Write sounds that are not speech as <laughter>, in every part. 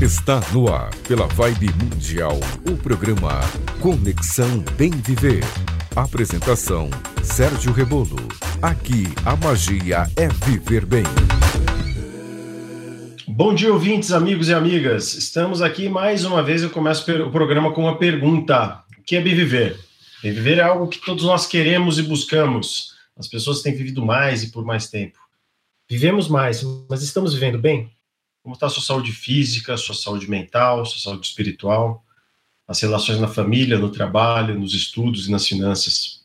Está no ar, pela Vibe Mundial, o programa Conexão Bem Viver. Apresentação: Sérgio Rebolo. Aqui a magia é viver bem. Bom dia, ouvintes, amigos e amigas. Estamos aqui mais uma vez. Eu começo o programa com uma pergunta: O que é bem viver? Bem viver é algo que todos nós queremos e buscamos. As pessoas têm vivido mais e por mais tempo. Vivemos mais, mas estamos vivendo bem? Como está a sua saúde física, sua saúde mental, sua saúde espiritual, as relações na família, no trabalho, nos estudos e nas finanças?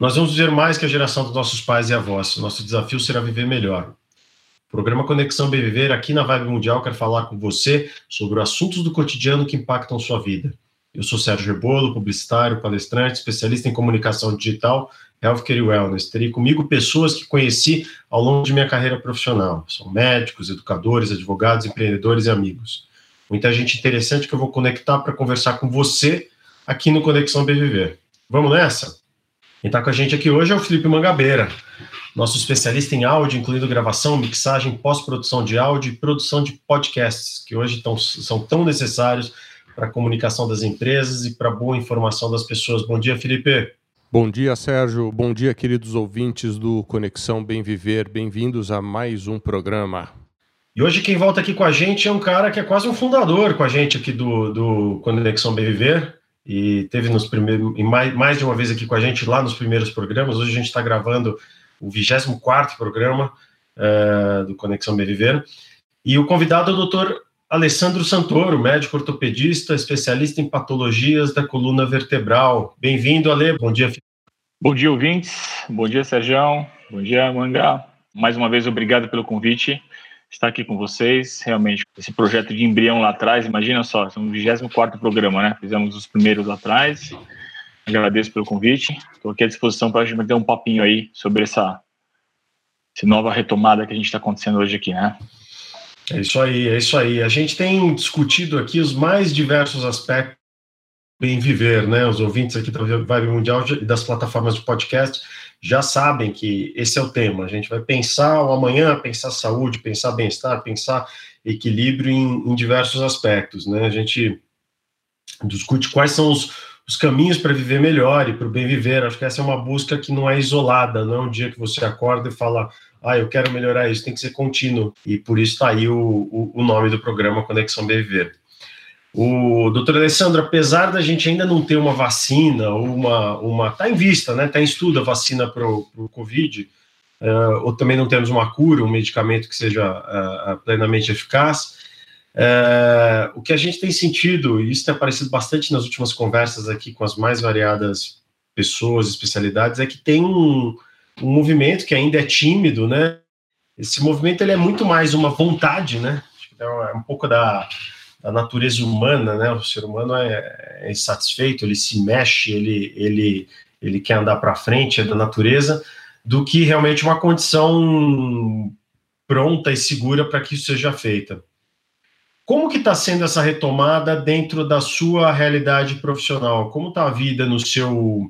Nós vamos viver mais que a geração dos nossos pais e avós. Nosso desafio será viver melhor. O programa Conexão Bem Viver, aqui na Vibe Mundial, quero falar com você sobre assuntos do cotidiano que impactam sua vida. Eu sou Sérgio Rebolo, publicitário, palestrante, especialista em comunicação digital Healthcare e Wellness. Terei comigo pessoas que conheci ao longo de minha carreira profissional. São médicos, educadores, advogados, empreendedores e amigos. Muita gente interessante que eu vou conectar para conversar com você aqui no Conexão BVV. Vamos nessa? Quem está com a gente aqui hoje é o Felipe Mangabeira, nosso especialista em áudio, incluindo gravação, mixagem, pós-produção de áudio e produção de podcasts, que hoje tão, são tão necessários para a comunicação das empresas e para a boa informação das pessoas. Bom dia, Felipe. Bom dia, Sérgio. Bom dia, queridos ouvintes do Conexão Bem Viver. Bem-vindos a mais um programa. E hoje quem volta aqui com a gente é um cara que é quase um fundador com a gente aqui do, do Conexão Bem Viver e teve nos primeiros, mais, mais de uma vez aqui com a gente lá nos primeiros programas. Hoje a gente está gravando o 24 programa uh, do Conexão Bem Viver. E o convidado é o doutor Alessandro Santoro, médico ortopedista, especialista em patologias da coluna vertebral. Bem-vindo, Ale. Bom dia. Bom dia, ouvintes. Bom dia, Sérgio. Bom dia, Mangá. Mais uma vez, obrigado pelo convite. Estar aqui com vocês. Realmente, esse projeto de embrião lá atrás, imagina só, são o 24 programa, né? Fizemos os primeiros lá atrás. Agradeço pelo convite. Estou aqui à disposição para a gente ter um papinho aí sobre essa, essa nova retomada que a gente está acontecendo hoje aqui, né? É isso aí, é isso aí. A gente tem discutido aqui os mais diversos aspectos bem viver, né? Os ouvintes aqui da Vibe Mundial e das plataformas de podcast já sabem que esse é o tema. A gente vai pensar o amanhã, pensar saúde, pensar bem-estar, pensar equilíbrio em, em, diversos aspectos, né? A gente discute quais são os, os caminhos para viver melhor e para o bem viver. Acho que essa é uma busca que não é isolada, não é um dia que você acorda e fala ah, eu quero melhorar isso, tem que ser contínuo. E por isso está aí o, o, o, nome do programa Conexão Viver. O doutor Alessandro, apesar da gente ainda não ter uma vacina, uma, uma tá em vista, né? Está em estudo a vacina para o Covid, uh, ou também não temos uma cura, um medicamento que seja uh, plenamente eficaz. Uh, o que a gente tem sentido, e isso tem aparecido bastante nas últimas conversas aqui com as mais variadas pessoas, especialidades, é que tem um, um movimento que ainda é tímido, né? Esse movimento ele é muito mais uma vontade, né? É um pouco da, da natureza humana, né? O ser humano é, é insatisfeito, ele se mexe, ele, ele, ele quer andar para frente, é da natureza, do que realmente uma condição pronta e segura para que isso seja feita. Como que está sendo essa retomada dentro da sua realidade profissional? Como está a vida no seu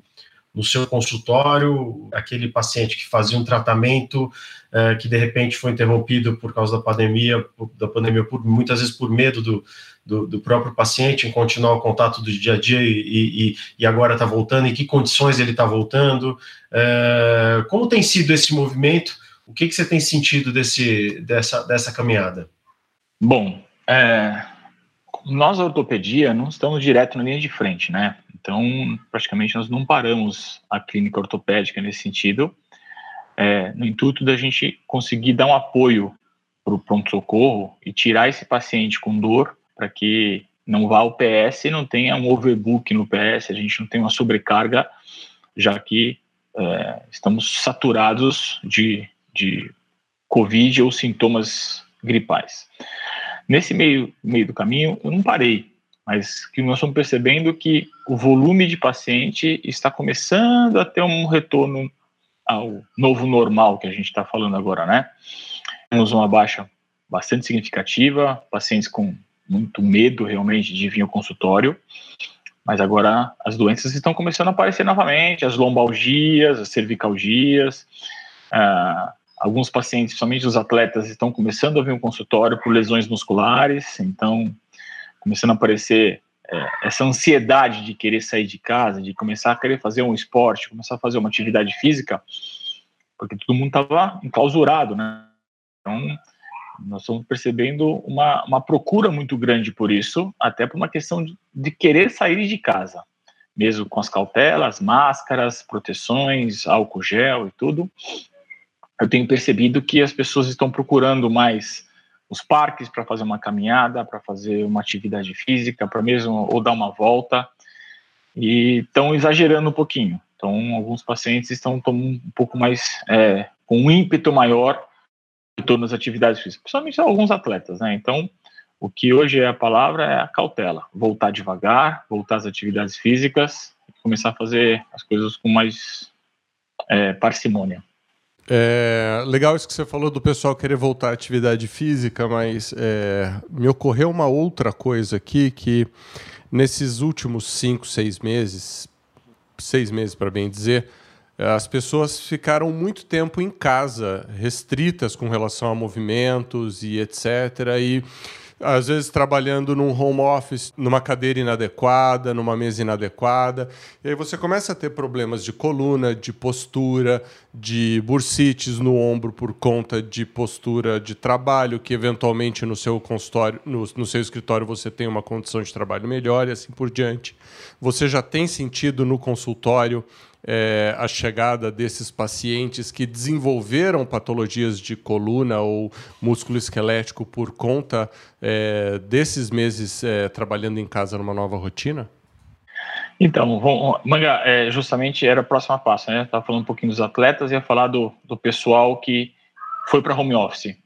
no seu consultório, aquele paciente que fazia um tratamento é, que de repente foi interrompido por causa da pandemia, da pandemia por, muitas vezes por medo do, do, do, próprio paciente em continuar o contato do dia a dia e, e, e agora está voltando, em que condições ele está voltando, é, como tem sido esse movimento, o que, que você tem sentido desse, dessa, dessa caminhada? Bom, é, nós, ortopedia, não estamos direto na linha de frente, né? Então, praticamente, nós não paramos a clínica ortopédica nesse sentido, é, no intuito da gente conseguir dar um apoio para o pronto-socorro e tirar esse paciente com dor para que não vá ao PS e não tenha um overbook no PS, a gente não tenha uma sobrecarga, já que é, estamos saturados de, de Covid ou sintomas gripais. Nesse meio, meio do caminho, eu não parei, mas que nós estamos percebendo que o volume de paciente está começando a ter um retorno ao novo normal que a gente está falando agora, né? Temos uma baixa bastante significativa, pacientes com muito medo realmente de vir ao consultório, mas agora as doenças estão começando a aparecer novamente, as lombalgias, as cervicalgias, ah, alguns pacientes, somente os atletas, estão começando a vir um consultório por lesões musculares, então começando a aparecer é, essa ansiedade de querer sair de casa, de começar a querer fazer um esporte, começar a fazer uma atividade física, porque todo mundo estava enclausurado, né? Então, nós estamos percebendo uma, uma procura muito grande por isso, até por uma questão de, de querer sair de casa, mesmo com as cautelas, máscaras, proteções, álcool gel e tudo. Eu tenho percebido que as pessoas estão procurando mais os parques para fazer uma caminhada, para fazer uma atividade física, para mesmo ou dar uma volta, e estão exagerando um pouquinho. Então, alguns pacientes estão um pouco mais é, com um ímpeto maior de todas as atividades físicas, principalmente alguns atletas, né? Então, o que hoje é a palavra é a cautela, voltar devagar, voltar às atividades físicas, começar a fazer as coisas com mais é, parcimônia. É, legal isso que você falou do pessoal querer voltar à atividade física, mas é, me ocorreu uma outra coisa aqui que nesses últimos cinco, seis meses, seis meses para bem dizer, as pessoas ficaram muito tempo em casa, restritas com relação a movimentos e etc. E às vezes trabalhando num home office, numa cadeira inadequada, numa mesa inadequada. E aí você começa a ter problemas de coluna, de postura, de bursites no ombro por conta de postura de trabalho, que eventualmente no seu consultório, no, no seu escritório você tem uma condição de trabalho melhor e assim por diante. Você já tem sentido no consultório é, a chegada desses pacientes que desenvolveram patologias de coluna ou músculo esquelético por conta é, desses meses é, trabalhando em casa numa nova rotina? Então, vamos, Manga, é, justamente era a próxima passo, né? Estava falando um pouquinho dos atletas ia falar do, do pessoal que foi para home office.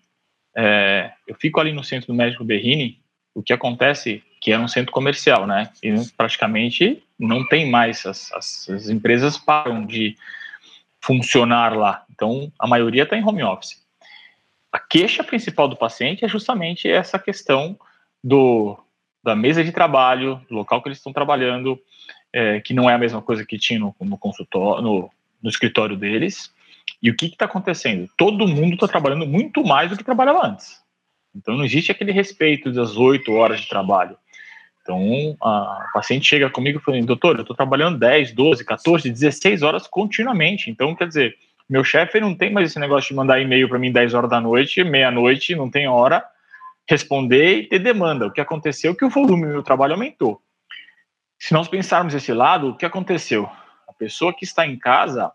É, eu fico ali no centro do médico Berrini, o que acontece que era um centro comercial, né? E praticamente não tem mais, as, as, as empresas param de funcionar lá. Então, a maioria está em home office. A queixa principal do paciente é justamente essa questão do, da mesa de trabalho, do local que eles estão trabalhando, é, que não é a mesma coisa que tinha no, no consultório, no, no escritório deles. E o que está acontecendo? Todo mundo está trabalhando muito mais do que trabalhava antes. Então não existe aquele respeito das oito horas de trabalho. Então, a paciente chega comigo e fala, doutor, eu estou trabalhando 10, 12, 14, 16 horas continuamente. Então, quer dizer, meu chefe não tem mais esse negócio de mandar e-mail para mim 10 horas da noite, meia-noite, não tem hora, responder e ter demanda. O que aconteceu é que o volume do meu trabalho aumentou. Se nós pensarmos esse lado, o que aconteceu? A pessoa que está em casa,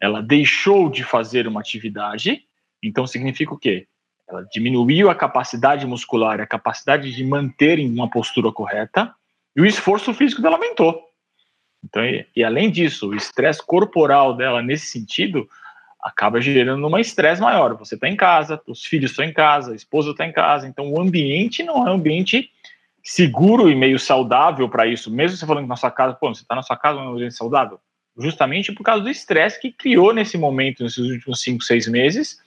ela deixou de fazer uma atividade, então significa o quê? Ela diminuiu a capacidade muscular, a capacidade de manter uma postura correta, e o esforço físico dela aumentou. Então, e, e além disso, o estresse corporal dela nesse sentido acaba gerando um estresse maior. Você está em casa, os filhos estão em casa, a esposa está em casa, então o ambiente não é um ambiente seguro e meio saudável para isso. Mesmo você falando que na sua casa, pô, você está na sua casa, não é um ambiente saudável, justamente por causa do estresse que criou nesse momento, nesses últimos cinco, seis meses,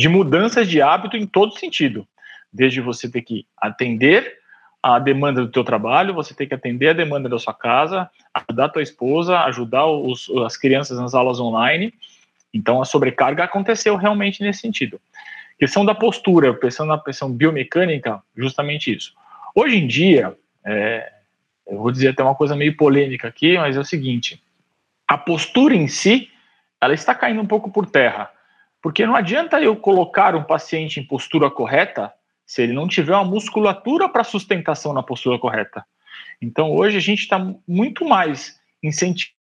de mudanças de hábito em todo sentido. Desde você ter que atender a demanda do teu trabalho, você ter que atender a demanda da sua casa, ajudar a tua esposa, ajudar os, as crianças nas aulas online. Então, a sobrecarga aconteceu realmente nesse sentido. Questão da postura, pensando na questão biomecânica, justamente isso. Hoje em dia, é, eu vou dizer até uma coisa meio polêmica aqui, mas é o seguinte: a postura em si, ela está caindo um pouco por terra. Porque não adianta eu colocar um paciente em postura correta se ele não tiver uma musculatura para sustentação na postura correta. Então, hoje a gente está muito mais incentivando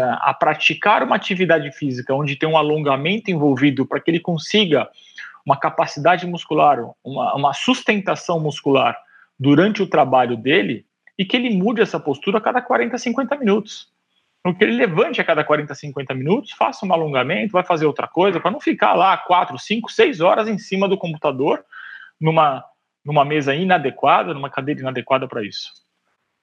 a, a praticar uma atividade física onde tem um alongamento envolvido para que ele consiga uma capacidade muscular, uma, uma sustentação muscular durante o trabalho dele e que ele mude essa postura a cada 40, 50 minutos. Que ele levante a cada 40, 50 minutos, faça um alongamento, vai fazer outra coisa, para não ficar lá 4, 5, 6 horas em cima do computador, numa, numa mesa inadequada, numa cadeira inadequada para isso.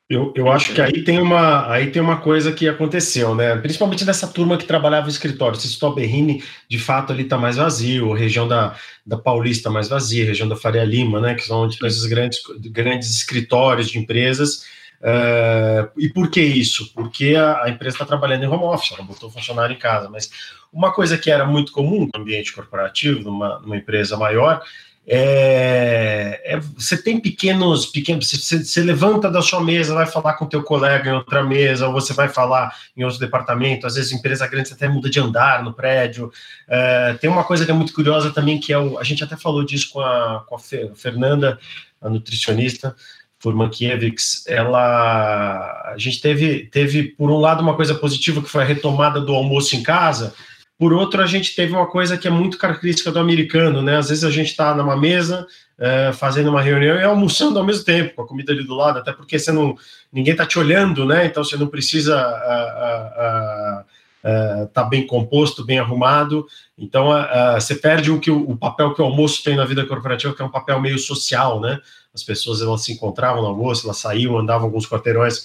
Eu, eu acho que aí tem, uma, aí tem uma coisa que aconteceu, né? Principalmente nessa turma que trabalhava no escritório. Se o Berrini, de fato, ali está mais vazio, a região da, da Paulista mais vazia, a região da Faria Lima, né? Que são onde esses grandes, grandes escritórios de empresas Uh, e por que isso? Porque a, a empresa está trabalhando em home office, ela botou o funcionário em casa. Mas uma coisa que era muito comum no ambiente corporativo, numa, numa empresa maior, é, é, você tem pequenos, pequenos você, você, levanta da sua mesa, vai falar com teu colega em outra mesa, ou você vai falar em outro departamento, às vezes empresa grande até muda de andar no prédio. É, tem uma coisa que é muito curiosa também, que é o, a gente até falou disso com a, com a Fernanda, a nutricionista, Furmankiewicz, ela, a gente teve, teve, por um lado, uma coisa positiva, que foi a retomada do almoço em casa, por outro, a gente teve uma coisa que é muito característica do americano, né? Às vezes a gente está numa mesa, é, fazendo uma reunião e almoçando ao mesmo tempo, com a comida ali do lado, até porque você não, ninguém está te olhando, né? Então você não precisa estar tá bem composto, bem arrumado. Então você perde o que o, papel que o almoço tem na vida corporativa, que é um papel meio social, né? As pessoas elas se encontravam no almoço, elas saíam, andavam alguns quarteirões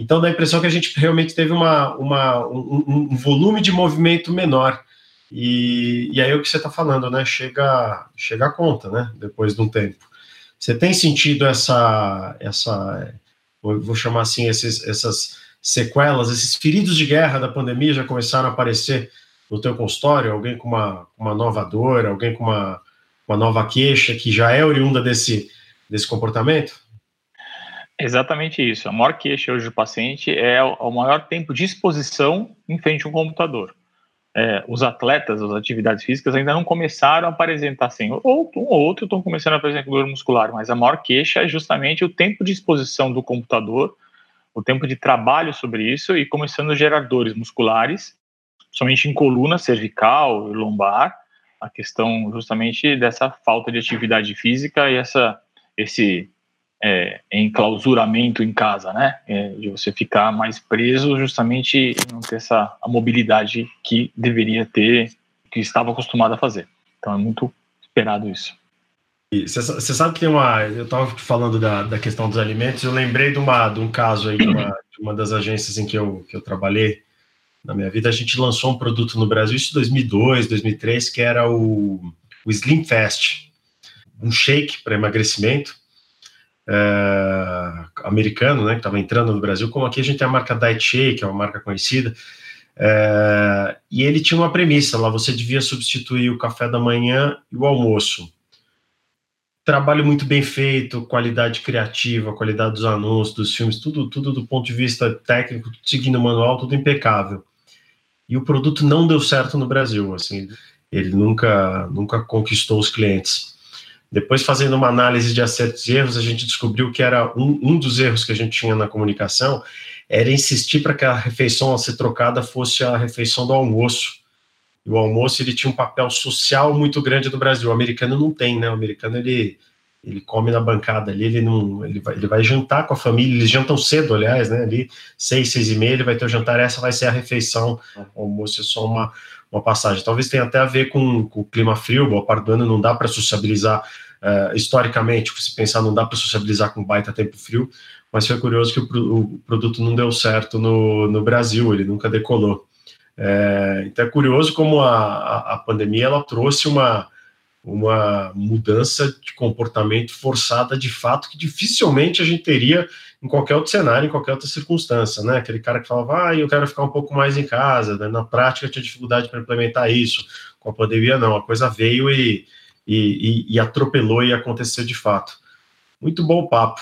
então dá a impressão que a gente realmente teve uma, uma um, um, volume de movimento menor. E, e aí é o que você está falando, né? Chega, chega a conta, né? Depois de um tempo. Você tem sentido essa, essa vou chamar assim, esses, essas sequelas, esses feridos de guerra da pandemia já começaram a aparecer no teu consultório? Alguém com uma, uma nova dor, alguém com uma, uma nova queixa que já é oriunda desse, desse comportamento? Exatamente isso. A maior queixa hoje do paciente é o maior tempo de exposição em frente a um computador. É, os atletas, as atividades físicas ainda não começaram a apresentar assim, ou um ou outro estão começando a apresentar dor muscular, mas a maior queixa é justamente o tempo de exposição do computador, o tempo de trabalho sobre isso e começando a gerar dores musculares, somente em coluna cervical e lombar, a questão justamente dessa falta de atividade física e essa esse é, enclausuramento em casa, né? É, de você ficar mais preso justamente não ter essa a mobilidade que deveria ter, que estava acostumado a fazer. Então é muito esperado isso. Você sabe que tem uma. Eu estava falando da, da questão dos alimentos, eu lembrei de, uma, de um caso aí de uma, de uma das agências em que eu, que eu trabalhei na minha vida. A gente lançou um produto no Brasil, isso em 2002, 2003, que era o, o Slim Fast, um shake para emagrecimento é, americano, né, que estava entrando no Brasil, como aqui a gente tem a marca Diet Shake, que é uma marca conhecida, é, e ele tinha uma premissa lá, você devia substituir o café da manhã e o almoço. Trabalho muito bem feito, qualidade criativa, qualidade dos anúncios, dos filmes, tudo, tudo do ponto de vista técnico, seguindo o manual, tudo impecável. E o produto não deu certo no Brasil, assim, ele nunca, nunca conquistou os clientes. Depois, fazendo uma análise de acertos e erros, a gente descobriu que era um, um dos erros que a gente tinha na comunicação era insistir para que a refeição a ser trocada fosse a refeição do almoço. E o almoço ele tinha um papel social muito grande no Brasil. O americano não tem, né? O americano ele ele come na bancada ali, ele não, ele vai, ele vai jantar com a família, eles jantam cedo, aliás, né? Ali seis, seis e meia, ele vai ter o jantar, essa vai ser a refeição. O almoço é só uma uma passagem. Talvez tenha até a ver com, com o clima frio, boa parte do ano não dá para sociabilizar uh, historicamente, se pensar, não dá para sociabilizar com baita tempo frio, mas foi curioso que o, o produto não deu certo no, no Brasil, ele nunca decolou. É, então é curioso como a, a, a pandemia ela trouxe uma, uma mudança de comportamento forçada de fato que dificilmente a gente teria em qualquer outro cenário, em qualquer outra circunstância, né? Aquele cara que falava, ah, eu quero ficar um pouco mais em casa, né? na prática tinha dificuldade para implementar isso, com a pandemia não, a coisa veio e, e, e, e atropelou e aconteceu de fato. Muito bom o papo.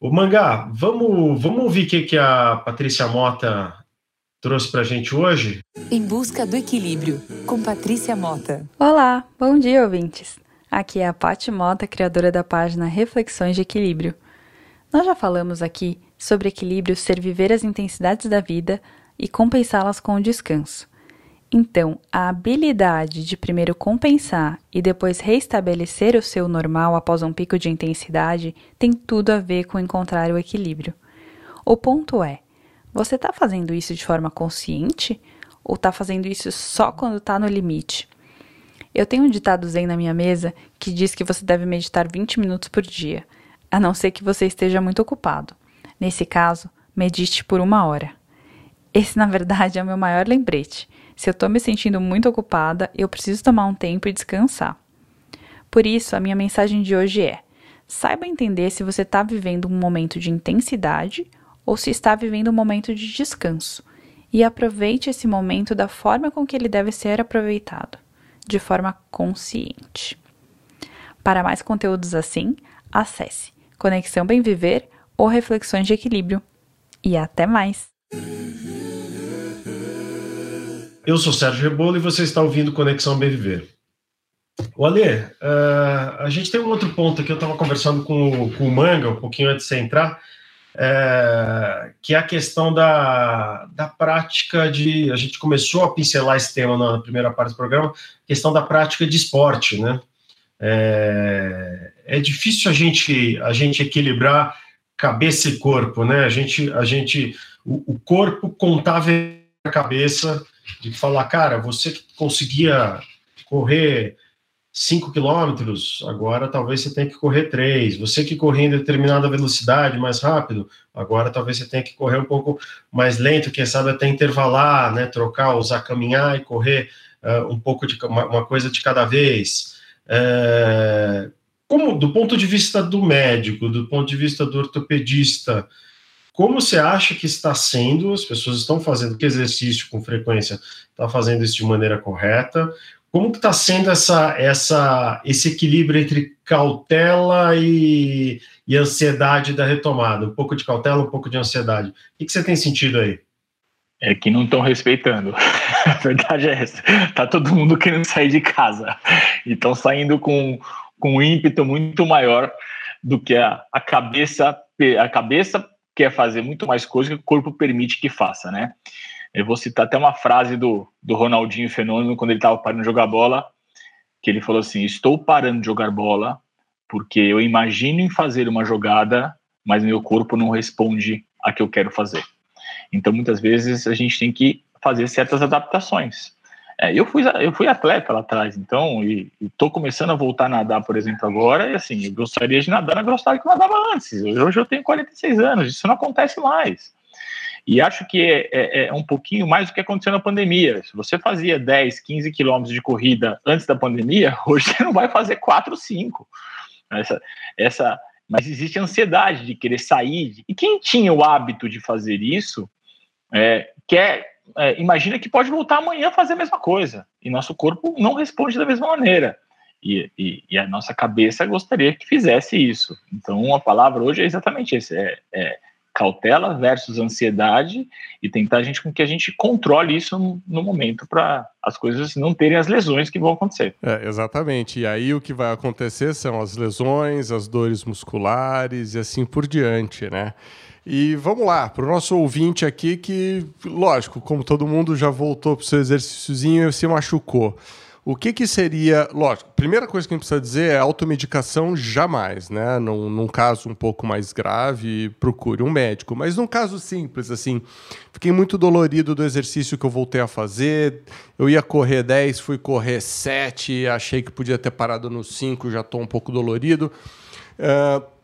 O Mangá, vamos, vamos ouvir o que, que a Patrícia Mota trouxe para a gente hoje? Em Busca do Equilíbrio, com Patrícia Mota. Olá, bom dia, ouvintes. Aqui é a Paty Mota, criadora da página Reflexões de Equilíbrio. Nós já falamos aqui sobre equilíbrio ser viver as intensidades da vida e compensá-las com o descanso. Então, a habilidade de primeiro compensar e depois restabelecer o seu normal após um pico de intensidade tem tudo a ver com encontrar o equilíbrio. O ponto é: você está fazendo isso de forma consciente ou está fazendo isso só quando está no limite? Eu tenho um ditado zen na minha mesa que diz que você deve meditar 20 minutos por dia a não ser que você esteja muito ocupado. Nesse caso, medite por uma hora. Esse, na verdade, é o meu maior lembrete. Se eu estou me sentindo muito ocupada, eu preciso tomar um tempo e descansar. Por isso, a minha mensagem de hoje é: Saiba entender se você está vivendo um momento de intensidade ou se está vivendo um momento de descanso. E aproveite esse momento da forma com que ele deve ser aproveitado, de forma consciente. Para mais conteúdos assim, acesse Conexão Bem Viver ou Reflexões de Equilíbrio. E até mais! Eu sou Sérgio Rebolo e você está ouvindo Conexão Bem Viver. O Ale, uh, a gente tem um outro ponto aqui, eu estava conversando com, com, o Manga um pouquinho antes de você entrar, é, que é a questão da, da prática de. A gente começou a pincelar esse tema na primeira parte do programa, questão da prática de esporte, né? É, é difícil a gente, a gente equilibrar cabeça e corpo, né? A gente, a gente o, o corpo contava a cabeça de falar, cara, você conseguia correr 5 quilômetros, agora talvez você tenha que correr 3. Você que corria em determinada velocidade mais rápido, agora talvez você tenha que correr um pouco mais lento, quem sabe até intervalar, né? Trocar, usar caminhar e correr uh, um pouco de uma, uma, coisa de cada vez. É, como, do ponto de vista do médico, do ponto de vista do ortopedista, como você acha que está sendo? As pessoas estão fazendo que exercício com frequência? Está fazendo isso de maneira correta? Como que está sendo essa, essa, esse equilíbrio entre cautela e, e, ansiedade da retomada? Um pouco de cautela, um pouco de ansiedade. O que, que você tem sentido aí? É que não estão respeitando. <laughs> A verdade é essa. Tá todo mundo querendo sair de casa. E estão saindo com, com um ímpeto muito maior do que a, a cabeça. A cabeça quer fazer muito mais coisa que o corpo permite que faça, né? Eu vou citar até uma frase do, do Ronaldinho Fenômeno, quando ele estava parando de jogar bola, que ele falou assim: Estou parando de jogar bola porque eu imagino em fazer uma jogada, mas meu corpo não responde a que eu quero fazer. Então, muitas vezes, a gente tem que fazer certas adaptaçõe É, eu, fui, eu fui atleta lá atrás, então, e estou começando a voltar a nadar, por exemplo, agora, e assim, eu gostaria de nadar na velocidade que eu nadava antes. Hoje eu tenho 46 anos, isso não acontece mais. E acho que é, é, é, um pouquinho mais do que aconteceu na pandemia. Se você fazia 10, 15 quilômetros de corrida antes da pandemia, <laughs> hoje você não vai fazer 4, 5. Essa, essa, mas existe ansiedade de querer sair. E quem tinha o hábito de fazer isso, é, quer, é, imagina que pode voltar amanhã a fazer a mesma coisa. E nosso corpo não responde da mesma maneira. E, e, e, a nossa cabeça gostaria que fizesse isso. Então, a palavra hoje é exatamente isso: é, é cautela versus ansiedade e tentar a gente com que a gente controle isso no, no momento para as coisas não terem as lesões que vão acontecer. É, exatamente. E aí o que vai acontecer são as lesões, as dores musculares e assim por diante, né? E vamos lá, para o nosso ouvinte aqui que, lógico, como todo mundo já voltou para o seu exercíciozinho e se machucou. O que, que seria. Lógico, primeira coisa que a gente precisa dizer é automedicação jamais, né? Num, num caso um pouco mais grave, procure um médico. Mas num caso simples, assim, fiquei muito dolorido do exercício que eu voltei a fazer. Eu ia correr 10, fui correr 7, achei que podia ter parado no 5, já estou um pouco dolorido. Uh,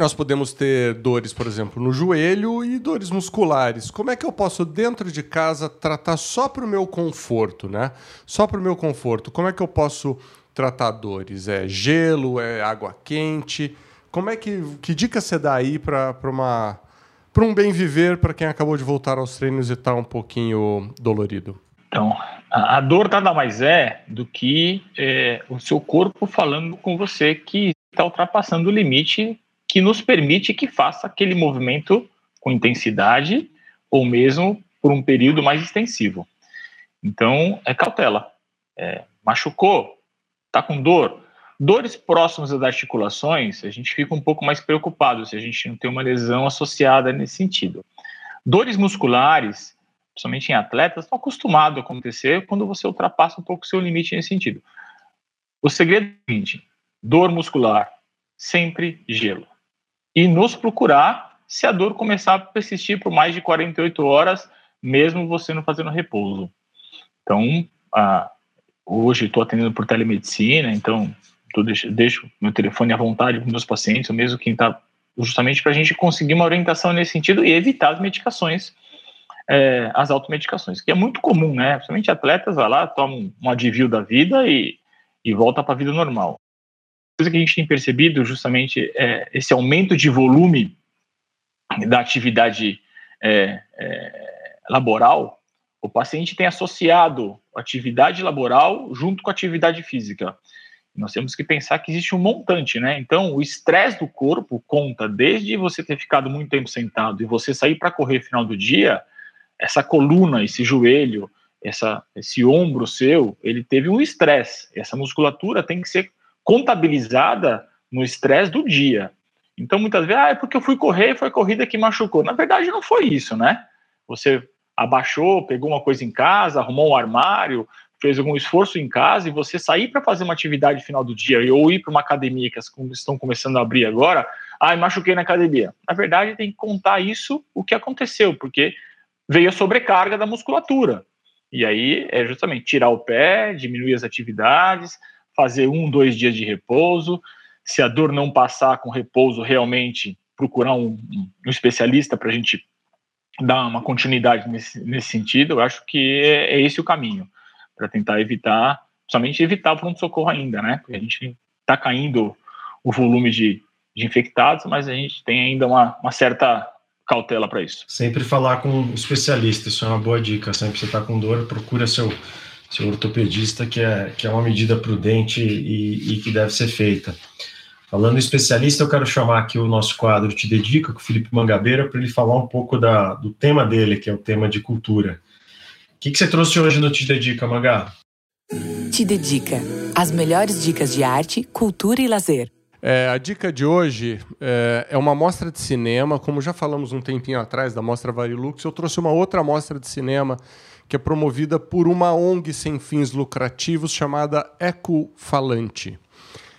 nós podemos ter dores, por exemplo, no joelho e dores musculares. Como é que eu posso, dentro de casa, tratar só para o meu conforto, né? Só para o meu conforto. Como é que eu posso tratar dores? É gelo? É água quente? Como é que. Que dica você dá aí para uma. Para um bem viver para quem acabou de voltar aos treinos e está um pouquinho dolorido? Então, a dor nada mais é do que é, o seu corpo falando com você que está ultrapassando o limite que nos permite que faça aquele movimento com intensidade ou mesmo por um período mais extensivo. Então, é cautela. É, machucou? Está com dor? Dores próximas das articulações, a gente fica um pouco mais preocupado se a gente não tem uma lesão associada nesse sentido. Dores musculares, principalmente em atletas, estão acostumados a acontecer quando você ultrapassa um pouco o seu limite nesse sentido. O segredo é o seguinte: dor muscular, sempre gelo e nos procurar se a dor começar a persistir por mais de 48 horas, mesmo você não fazendo repouso. Então, ah, hoje estou atendendo por telemedicina, então deixo, deixo, meu telefone à vontade para meus pacientes, ou mesmo quem está, justamente para a gente conseguir uma orientação nesse sentido e evitar as medicações, é, as automedicações, que é muito comum, né? Principalmente atletas, vai lá, tomam um advil da vida e, e volta para a vida normal. Coisa que a gente tem percebido justamente é esse aumento de volume da atividade é, é, laboral, o paciente tem associado atividade laboral junto com atividade física. Nós temos que pensar que existe um montante, né? Então, o estresse do corpo conta desde você ter ficado muito tempo sentado e você sair para correr no final do dia, essa coluna, esse joelho, essa, esse ombro seu, ele teve um estresse. Essa musculatura tem que ser contabilizada no estresse do dia. Então, muitas vezes, ah, é porque eu fui correr e foi a corrida que machucou. Na verdade, não foi isso, né? Você abaixou, pegou uma coisa em casa, arrumou um armário, fez algum esforço em casa e você sair para fazer uma atividade final do dia ou ir para uma academia que estão começando a abrir agora, ah, machuquei na academia. Na verdade, tem que contar isso, o que aconteceu, porque veio a sobrecarga da musculatura. E aí é justamente tirar o pé, diminuir as atividades, fazer um, dois dias de repouso. Se a dor não passar com repouso, realmente procurar um, um especialista para a gente dar uma continuidade nesse, nesse sentido. Eu acho que é, é esse o caminho para tentar evitar, somente evitar o pronto-socorro ainda, né? Porque a gente está caindo o volume de, de infectados, mas a gente tem ainda uma, uma certa cautela para isso. Sempre falar com um especialista, isso é uma boa dica. Sempre você está com dor, procura seu, seu ortopedista, que é, que é uma medida prudente e, e que deve ser feita. Falando em especialista, eu quero chamar aqui o nosso quadro Te Dedica, com o Felipe Mangabeira, para ele falar um pouco da, do tema dele, que é o tema de cultura. O que, que você trouxe hoje no Te Dedica, Mangá? Te Dedica. As melhores dicas de arte, cultura e lazer. É, a dica de hoje é, é, uma mostra de cinema, como já falamos um tempinho atrás da mostra Varilux, eu trouxe uma outra mostra de cinema que é promovida por uma ONG sem fins lucrativos chamada Ecofalante.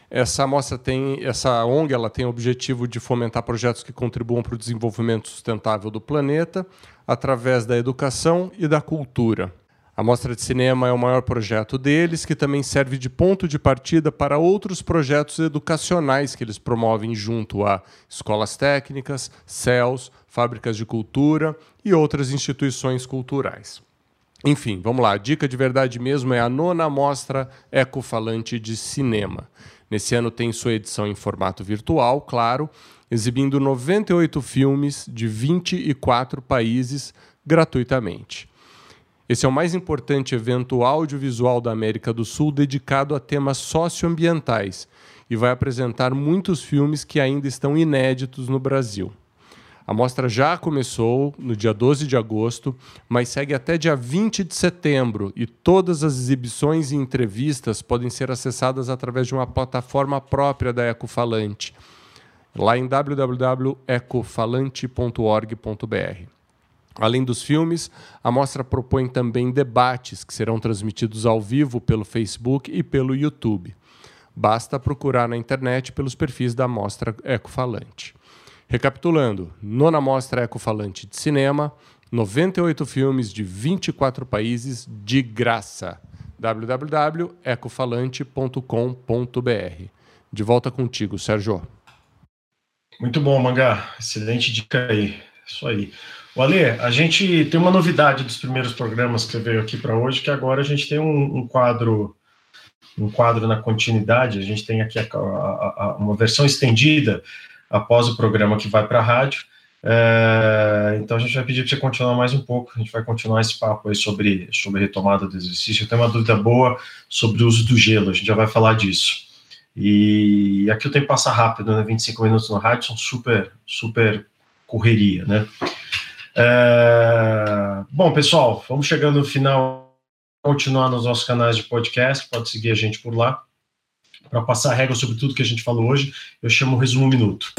Essa mostra tem, essa ONG, ela tem o objetivo de fomentar projetos que contribuam para o desenvolvimento sustentável do planeta através da educação e da cultura. A Mostra de Cinema é o maior projeto deles, que também serve de ponto de partida para outros projetos educacionais que eles promovem junto a escolas técnicas, CELS, fábricas de cultura e outras instituições culturais. Enfim, vamos lá. A dica de verdade mesmo é a nona Mostra Ecofalante de Cinema. Nesse ano tem sua edição em formato virtual, claro, exibindo 98 filmes de 24 países gratuitamente. Esse é o mais importante evento audiovisual da América do Sul dedicado a temas socioambientais e vai apresentar muitos filmes que ainda estão inéditos no Brasil. A mostra já começou no dia 12 de agosto, mas segue até dia 20 de setembro e todas as exibições e entrevistas podem ser acessadas através de uma plataforma própria da Ecofalante, lá em www.ecofalante.org.br. Além dos filmes, a mostra propõe também debates que serão transmitidos ao vivo pelo Facebook e pelo YouTube. Basta procurar na internet pelos perfis da Mostra Ecofalante. Recapitulando, nona Mostra Ecofalante de Cinema, 98 filmes de 24 países de graça. www.ecofalante.com.br. De volta contigo, Sérgio. Muito bom, Mangá. Excelente dica aí. Isso aí. O Ale, a gente tem uma novidade dos primeiros programas que veio aqui para hoje, que agora a gente tem um, um, quadro um quadro na continuidade, a gente tem aqui a, a, a, uma versão estendida após o programa que vai para a rádio. É, então a gente vai pedir para você continuar mais um pouco, a gente vai continuar esse papo aí sobre, sobre retomada do exercício. Eu tenho uma dúvida boa sobre o uso do gelo, a gente já vai falar disso. E aqui o tempo passa rápido, né? 25 minutos no rádio são super, super correria, né? É... Bom, pessoal, vamos chegando no final. Continuar nos nossos canais de podcast, pode seguir a gente por lá. Para passar a regra sobre tudo que a gente falou hoje, eu chamo Resumo Minuto.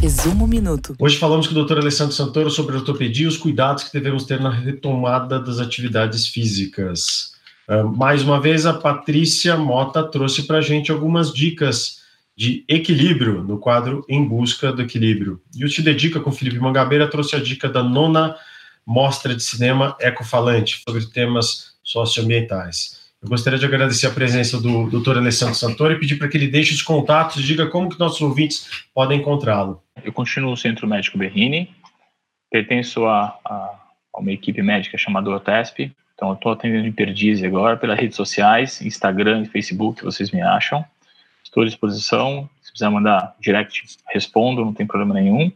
Resumo Minuto. Hoje falamos com o Dr. Alessandro Santoro sobre ortopedia e os cuidados que devemos ter na retomada das atividades físicas. Uh, mais uma vez, a Patrícia Mota trouxe para a gente algumas dicas de equilíbrio no quadro Em Busca do Equilíbrio. E o Te Dedica com Felipe Mangabeira trouxe a dica da nona Mostra de Cinema Ecofalante sobre temas socioambientais. Eu gostaria de agradecer a presença do Dr. Alessandro Santoro e pedir para que ele deixe os contatos e diga como que nossos ouvintes podem encontrá-lo. Eu continuo no Centro Médico Berrini, pertenço a, a, a uma equipe médica chamada OTESP, então eu estou atendendo em Perdiz agora pelas redes sociais, Instagram e Facebook, vocês me acham. estou à disposição. Se precisar mandar direct, respondo, não tem problema nenhum.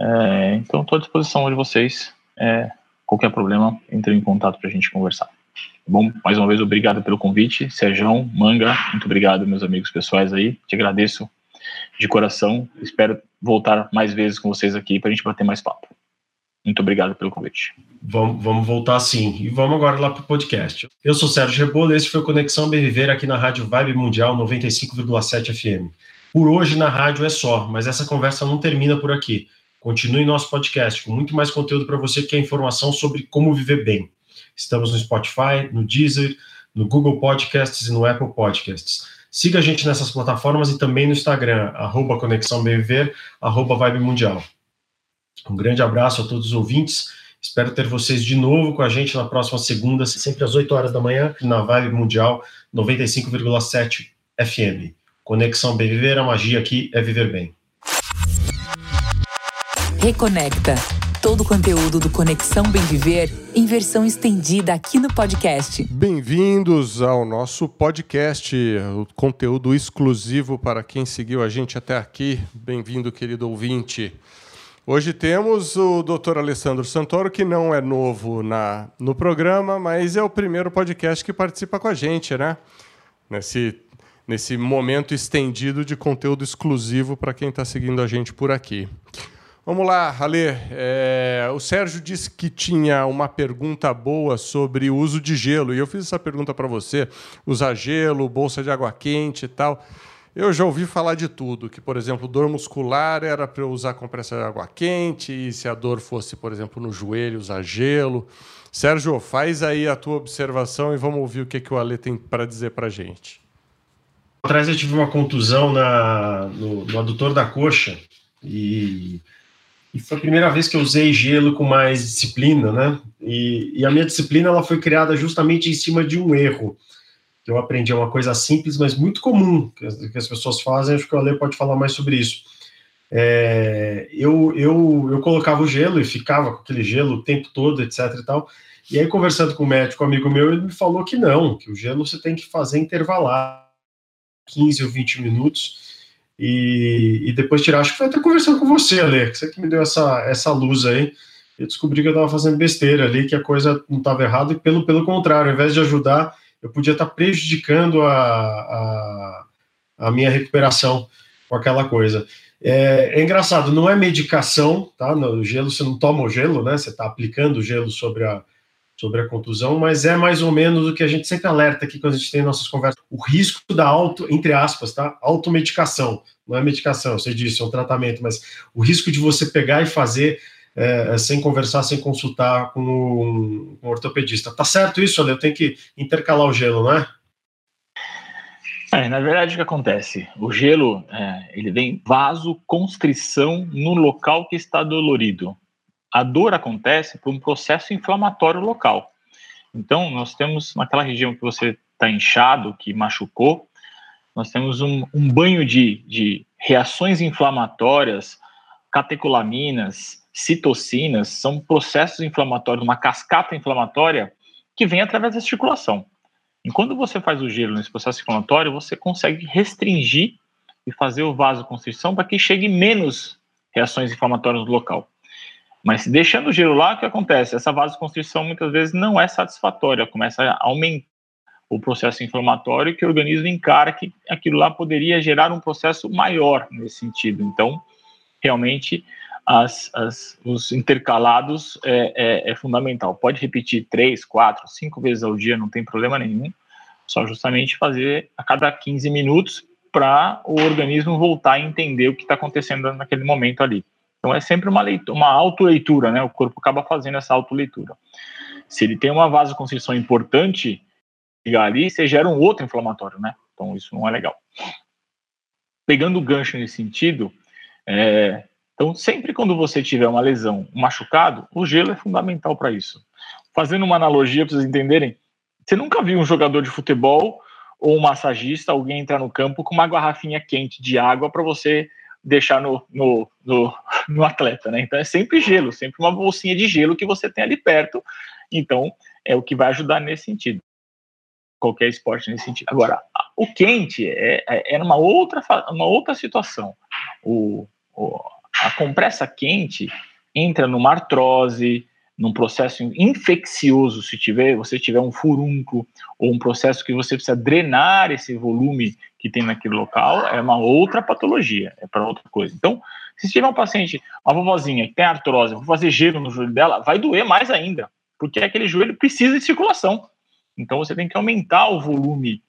É, então, estou à disposição de vocês. É, qualquer problema, entre em contato para a gente conversar. Bom, mais uma vez, obrigado pelo convite. Sérgio, Manga, muito obrigado, meus amigos pessoais aí. Te agradeço de coração. Espero voltar mais vezes com vocês aqui para a gente bater mais papo. Muito obrigado pelo convite. Vamos, vamos voltar sim. E vamos agora lá para o podcast. Eu sou Sérgio Rebolo, esse foi o Conexão Bem Viver aqui na Rádio Vibe Mundial 95,7 FM. Por hoje na rádio é só, mas essa conversa não termina por aqui. Continue nosso podcast com muito mais conteúdo para você que quer informação sobre como viver bem. Estamos no Spotify, no Deezer, no Google Podcasts e no Apple Podcasts. Siga a gente nessas plataformas e também no Instagram, arroba Conexão arroba Vibe Mundial. Um grande abraço a todos os ouvintes. Espero ter vocês de novo com a gente na próxima segunda, sempre às 8 horas da manhã, na Vibe Mundial 95,7 FM. Conexão Bem Viver, a magia aqui é viver bem. Reconecta. Todo o conteúdo do Conexão Bem Viver em versão estendida aqui no podcast. Bem-vindos ao nosso podcast, o conteúdo exclusivo para quem seguiu a gente até aqui. Bem-vindo, querido ouvinte. Hoje temos o Dr. Alessandro Santoro, que não é novo na, no programa, mas é o primeiro podcast que participa com a gente, né? Nesse, nesse momento estendido de conteúdo exclusivo para quem está seguindo a gente por aqui. Vamos lá, Ale. É, o Sérgio disse que tinha uma pergunta boa sobre o uso de gelo, e eu fiz essa pergunta para você: usar gelo, bolsa de água quente e tal. Eu já ouvi falar de tudo, que, por exemplo, dor muscular era para eu usar compressa de água quente, e se a dor fosse, por exemplo, no joelho, usar gelo. Sérgio, faz aí a tua observação e vamos ouvir o que, que o Ale tem para dizer para gente. Atrás eu tive uma contusão na, no, no adutor da coxa e, e, foi a primeira vez que eu usei gelo com mais disciplina, né? E, e a minha disciplina ela foi criada justamente em cima de um erro eu aprendi uma coisa simples, mas muito comum que as, que as pessoas fazem. Acho que o Ale pode falar mais sobre isso. É, eu, eu, eu colocava o gelo e ficava com aquele gelo o tempo todo, etc e tal. E aí, conversando com o médico, um amigo meu, ele me falou que não, que o gelo você tem que fazer intervalar 15 ou 20 minutos e, e depois tirar. Acho que foi até conversando com você, Ale, que você que me deu essa, essa luz aí. Eu descobri que eu estava fazendo besteira ali, que a coisa não estava errada, e pelo, pelo contrário, ao invés de ajudar, eu podia estar prejudicando a, a, a minha recuperação com aquela coisa. É, é, engraçado, não é medicação, tá? No gelo, você não toma o gelo, né? Você está aplicando o gelo sobre a, sobre a contusão, mas é mais ou menos o que a gente sempre alerta aqui quando a gente tem nossas conversas. O risco da auto, entre aspas, tá? Automedicação. Não é medicação, você disse, é um tratamento, mas o risco de você pegar e fazer é, é, sem conversar, sem consultar com um, um ortopedista. Tá certo isso, Ale? Eu tenho que intercalar o gelo, não é? É, na verdade, o que acontece? O gelo, é, ele vem vasoconstrição no local que está dolorido. A dor acontece por um processo inflamatório local. Então, nós temos naquela região que você está inchado, que machucou, nós temos um, um banho de, de reações inflamatórias, catecolaminas, citocinas são processos inflamatórios, uma cascata inflamatória que vem através da circulação. E quando você faz o gelo nesse processo inflamatório, você consegue restringir e fazer o vasoconstrição para que chegue menos reações inflamatórias no local. Mas deixando o gelo lá, o que acontece? Essa vasoconstrição muitas vezes não é satisfatória, começa a aumentar o processo inflamatório que o organismo encara que aquilo lá poderia gerar um processo maior nesse sentido. Então, realmente, as, as, os intercalados é, é, é, fundamental. Pode repetir três, quatro, cinco vezes ao dia, não tem problema nenhum. Só justamente fazer a cada 15 minutos para o organismo voltar a entender o que está acontecendo naquele momento ali. Então é sempre uma, leitura, uma autoleitura, né? O corpo acaba fazendo essa autoleitura. Se ele tem uma vasoconstrição importante, ali, você gera um outro inflamatório, né? Então isso não é legal. Pegando o gancho nesse sentido, é, então, sempre quando você tiver uma lesão, um machucado, o gelo é fundamental para isso. Fazendo uma analogia para vocês entenderem, você nunca viu um jogador de futebol ou um massagista, alguém entrar no campo com uma garrafinha quente de água para você deixar no, no, no, no, atleta, né? Então é sempre gelo, sempre uma bolsinha de gelo que você tem ali perto. Então é o que vai ajudar nesse sentido. Qualquer esporte nesse sentido. Agora, O quente é, é, é uma, outra, uma outra situação. O, o, a compressa quente entra numa artrose, num processo infeccioso, se tiver, você tiver um furúnculo ou um processo que você precisa drenar esse volume que tem naquele local, é uma outra patologia, é para outra coisa. Então, se tiver um paciente, uma vovozinha que tem artrose, vou fazer gelo no joelho dela, vai doer mais ainda, porque aquele joelho precisa de circulação. Então, você tem que aumentar o volume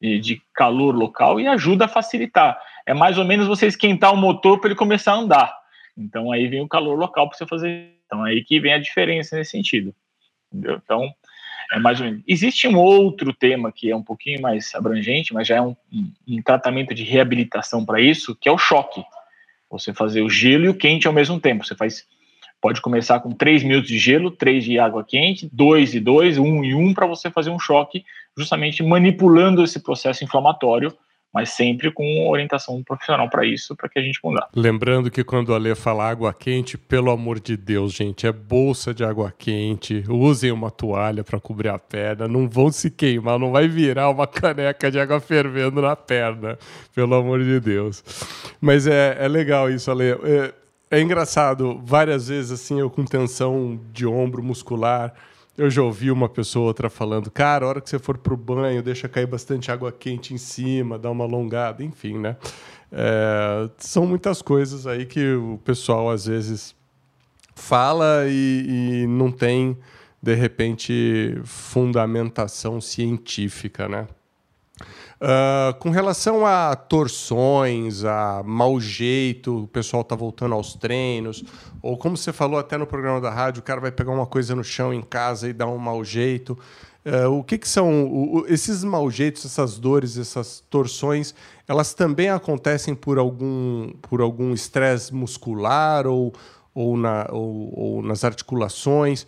de calor local e ajuda a facilitar. É mais ou menos você esquentar o motor para ele começar a andar. Então, aí vem o calor local para você fazer então, é aí que vem a diferença nesse sentido. Entendeu? Então, é mais ou menos. Existe um outro tema que é um pouquinho mais abrangente, mas já é um, um, um tratamento de reabilitação para isso, que é o choque. Você fazer o gelo e o quente ao mesmo tempo. Você faz, pode começar com 3 minutos de gelo, 3 de água quente, 2 e 2, 1 e 1, para você fazer um choque, justamente manipulando esse processo inflamatório mas sempre com orientação profissional para isso, para que a gente mudar. Lembrando que quando a Lê fala água quente, pelo amor de Deus, gente, é bolsa de água quente. Usem uma toalha para cobrir a perna, não vão se queimar, não vai virar uma caneca de água fervendo na perna, pelo amor de Deus. Mas é, é legal isso, Ale. É, é engraçado, várias vezes assim, eu com tensão de ombro muscular, eu já ouvi uma pessoa outra falando, cara, a hora que você for pro banho, deixa cair bastante água quente em cima, dá uma alongada, enfim, né? É, são muitas coisas aí que o pessoal às vezes fala e, e não tem, de repente, fundamentação científica, né? Uh, com relação a torções, a mau jeito, o pessoal tá voltando aos treinos, ou como você falou até no programa da rádio, o cara vai pegar uma coisa no chão em casa e dar um mau jeito. Uh, o que, que são o, esses mau jeitos, essas dores, essas torções? Elas também acontecem por algum por algum estresse muscular ou, ou, na, ou, ou nas articulações?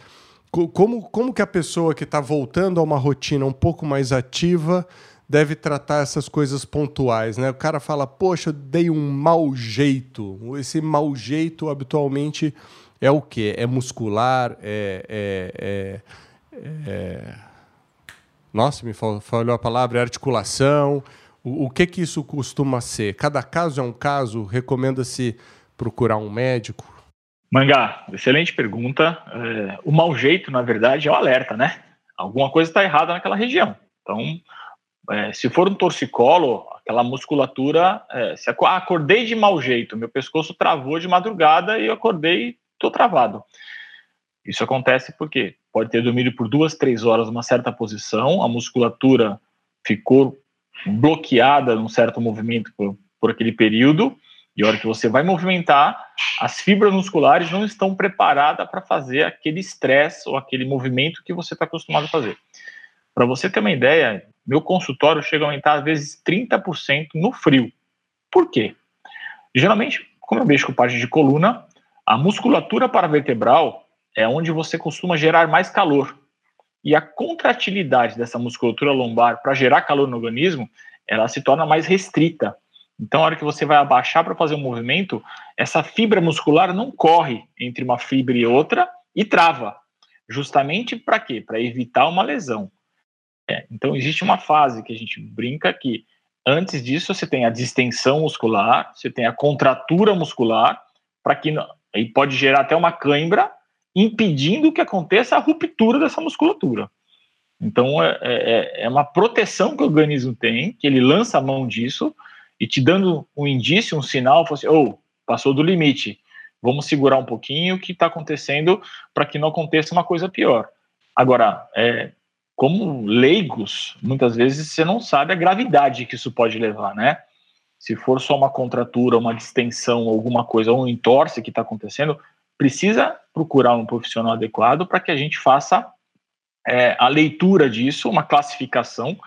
Como, como que a pessoa que está voltando a uma rotina um pouco mais ativa deve tratar essas coisas pontuais, né? O cara fala, poxa, eu dei um mau jeito. Esse mau jeito habitualmente é o quê? É muscular, é, é, é, é... Nossa, me falhou a palavra, é articulação. O, o, que que isso costuma ser? Cada caso é um caso? Recomenda-se procurar um médico? Mangá, excelente pergunta. É, o mau jeito, na verdade, é o alerta, né? Alguma coisa está errada naquela região. Então, é, se for um torcicolo, aquela musculatura, é, se ah, acordei de mau jeito, meu pescoço travou de madrugada e eu acordei, estou travado. Isso acontece porque pode ter dormido por duas, três horas numa certa posição, a musculatura ficou bloqueada num certo movimento por, por aquele período, e a hora que você vai movimentar, as fibras musculares não estão preparadas para fazer aquele estresse ou aquele movimento que você está acostumado a fazer. Para você ter uma ideia, meu consultório chega a aumentar às vezes 30% no frio. Por quê? Geralmente, como eu mexo com parte de coluna, a musculatura paravertebral é onde você costuma gerar mais calor. E a contratilidade dessa musculatura lombar para gerar calor no organismo, ela se torna mais restrita. Então, a hora que você vai abaixar para fazer um movimento, essa fibra muscular não corre entre uma fibra e outra e trava. Justamente para quê? Para evitar uma lesão. É, então, existe uma fase que a gente brinca que antes disso você tem a distensão muscular, você tem a contratura muscular, para que e pode gerar até uma cãibra, impedindo que aconteça a ruptura dessa musculatura. Então, é, é, é uma proteção que o organismo tem, que ele lança a mão disso e te dando um indício, um sinal, assim, oh, passou do limite, vamos segurar um pouquinho o que está acontecendo para que não aconteça uma coisa pior. Agora, é, como leigos, muitas vezes você não sabe a gravidade que isso pode levar, né? Se for só uma contratura, uma distensão, alguma coisa, um entorse que está acontecendo, precisa procurar um profissional adequado para que a gente faça é, a leitura disso, uma classificação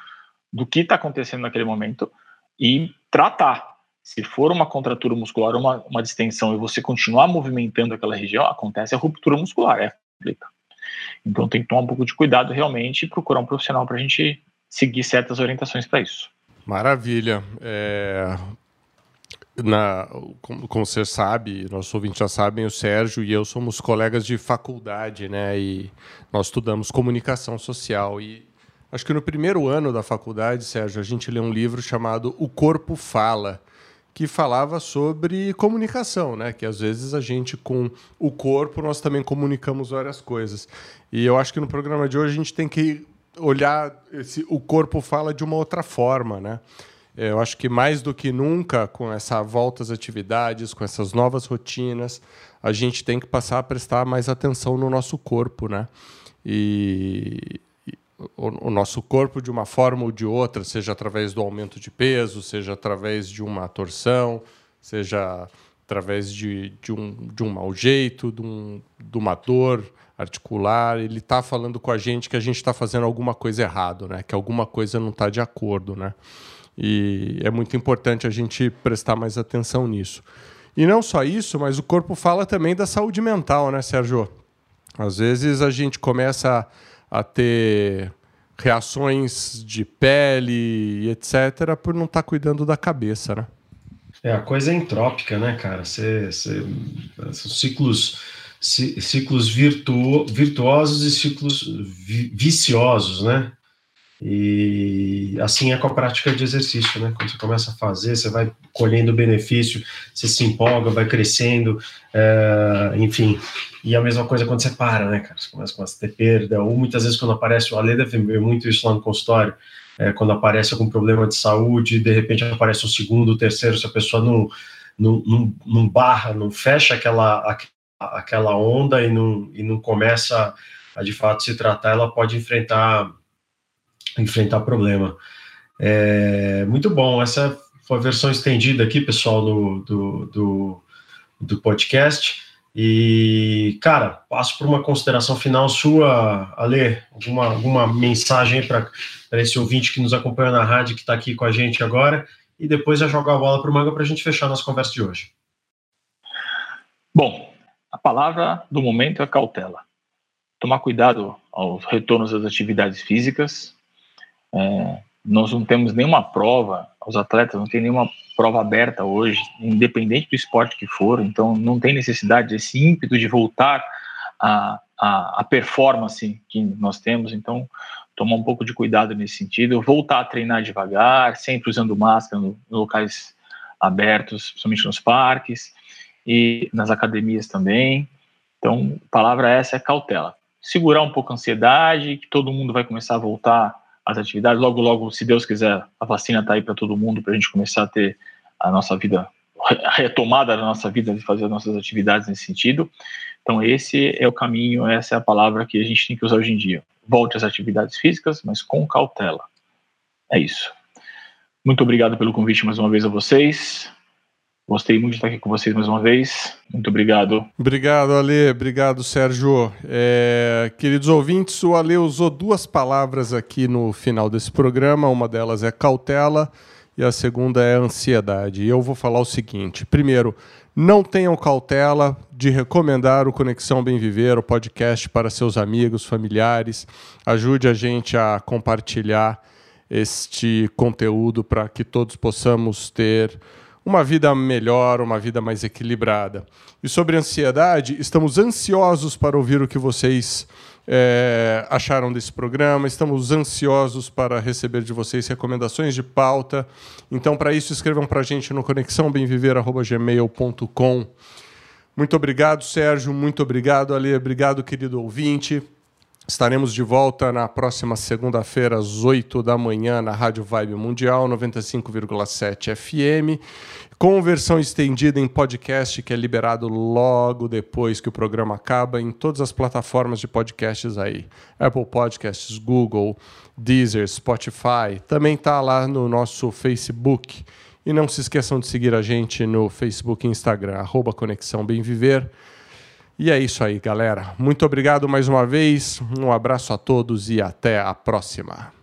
do que está acontecendo naquele momento e tratar. Se for uma contratura muscular, uma, uma distensão e você continuar movimentando aquela região, acontece a ruptura muscular, é complicado. Então tem que tomar um pouco de cuidado realmente e procurar um profissional para a gente seguir certas orientações para isso. Maravilha. É... Na, como, como, você sabe, nossos ouvintes já sabem, o Sérgio e eu somos colegas de faculdade, né? E nós estudamos comunicação social. E Acho que no primeiro ano da faculdade, Sérgio, a gente lê um livro chamado O Corpo Fala, que falava sobre comunicação, né? Que às vezes a gente com o corpo nós também comunicamos várias coisas. E eu acho que no programa de hoje a gente tem que olhar esse, o corpo fala de uma outra forma, né? É, eu acho que mais do que nunca, com essa volta às atividades, com essas novas rotinas, a gente tem que passar a prestar mais atenção no nosso corpo, né? E, o, o, nosso corpo de uma forma ou de outra, seja através do aumento de peso, seja através de uma torção, seja através de, de, um, de um mau jeito, de, um, de uma dor articular, ele está falando com a gente que a gente está fazendo alguma coisa errado, né? que alguma coisa não está de acordo. Né? E é muito importante a gente prestar mais atenção nisso. E não só isso, mas o corpo fala também da saúde mental, né, Sérgio? Às vezes a gente começa a ter reações de pele etc., por não estar tá cuidando da cabeça, né? É, a coisa é entrópica, né, cara? Você, são ciclos, ciclos virtuo, virtuosos e ciclos vi, viciosos, né? E assim é com a prática de exercício, né? Quando você começa a fazer, você vai colhendo benefício, você se empolga, vai crescendo, é, enfim. E a mesma coisa quando você para, né, cara? Você começa a ter perda, ou muitas vezes quando aparece, o Ale deve ver muito isso lá no consultório, é, quando aparece algum problema de saúde, de repente aparece um segundo, terceiro, se a pessoa não, não, não, não barra, não fecha aquela, aquela onda e não, e não começa a de fato se tratar, ela pode enfrentar enfrentar problema. É, muito bom, essa foi a versão estendida aqui, pessoal, do, do, do, do podcast. E, cara, passo por uma consideração final sua, Ale, alguma, alguma mensagem para esse ouvinte que nos acompanha na rádio, que está aqui com a gente agora, e depois já jogar a bola para o Manga para a gente fechar nossa conversa de hoje. Bom, a palavra do momento é cautela. Tomar cuidado aos retornos das atividades físicas, é, nós não temos nenhuma prova, os atletas não têm nenhuma prova aberta hoje, independente do esporte que for, então não tem necessidade desse ímpeto de voltar à, à performance que nós temos, então tomar um pouco de cuidado nesse sentido, voltar a treinar devagar, sempre usando máscara no, em locais abertos, principalmente nos parques e nas academias também. Então, a palavra essa é cautela. Segurar um pouco a ansiedade, que todo mundo vai começar a voltar as atividades. Logo, logo, se Deus quiser, a vacina está aí para todo mundo, para a gente começar a ter a nossa vida, a retomada da nossa vida, de fazer as nossas atividades nesse sentido. Então, esse é o caminho, essa é a palavra que a gente tem que usar hoje em dia. Volte às atividades físicas, mas com cautela. É isso. Muito obrigado pelo convite mais uma vez a vocês. Gostei muito de estar aqui com vocês mais uma vez. Muito obrigado. Obrigado, Ale. Obrigado, Sérgio. É, queridos ouvintes, o Ale usou duas palavras aqui no final desse programa. Uma delas é cautela e a segunda é ansiedade. E eu vou falar o seguinte: primeiro, não tenham cautela de recomendar o Conexão Bem Viver, o podcast para seus amigos, familiares. Ajude a gente a compartilhar este conteúdo para que todos possamos ter uma vida melhor, uma vida mais equilibrada. E sobre ansiedade, estamos ansiosos para ouvir o que vocês é, acharam desse programa. Estamos ansiosos para receber de vocês recomendações de pauta. Então, para isso, escrevam para a gente no conexãobemviver.gmail.com. Muito obrigado, Sérgio. Muito obrigado, Ali. Obrigado, querido ouvinte. Estaremos de volta na próxima segunda-feira, às 8 da manhã, na Rádio Vibe Mundial 95,7 FM, com versão estendida em podcast, que é liberado logo depois que o programa acaba, em todas as plataformas de podcasts aí: Apple Podcasts, Google, Deezer, Spotify. Também está lá no nosso Facebook. E não se esqueçam de seguir a gente no Facebook e Instagram, arroba Conexão Bem Viver. E é isso aí, galera. Muito obrigado mais uma vez. Um abraço a todos e até a próxima.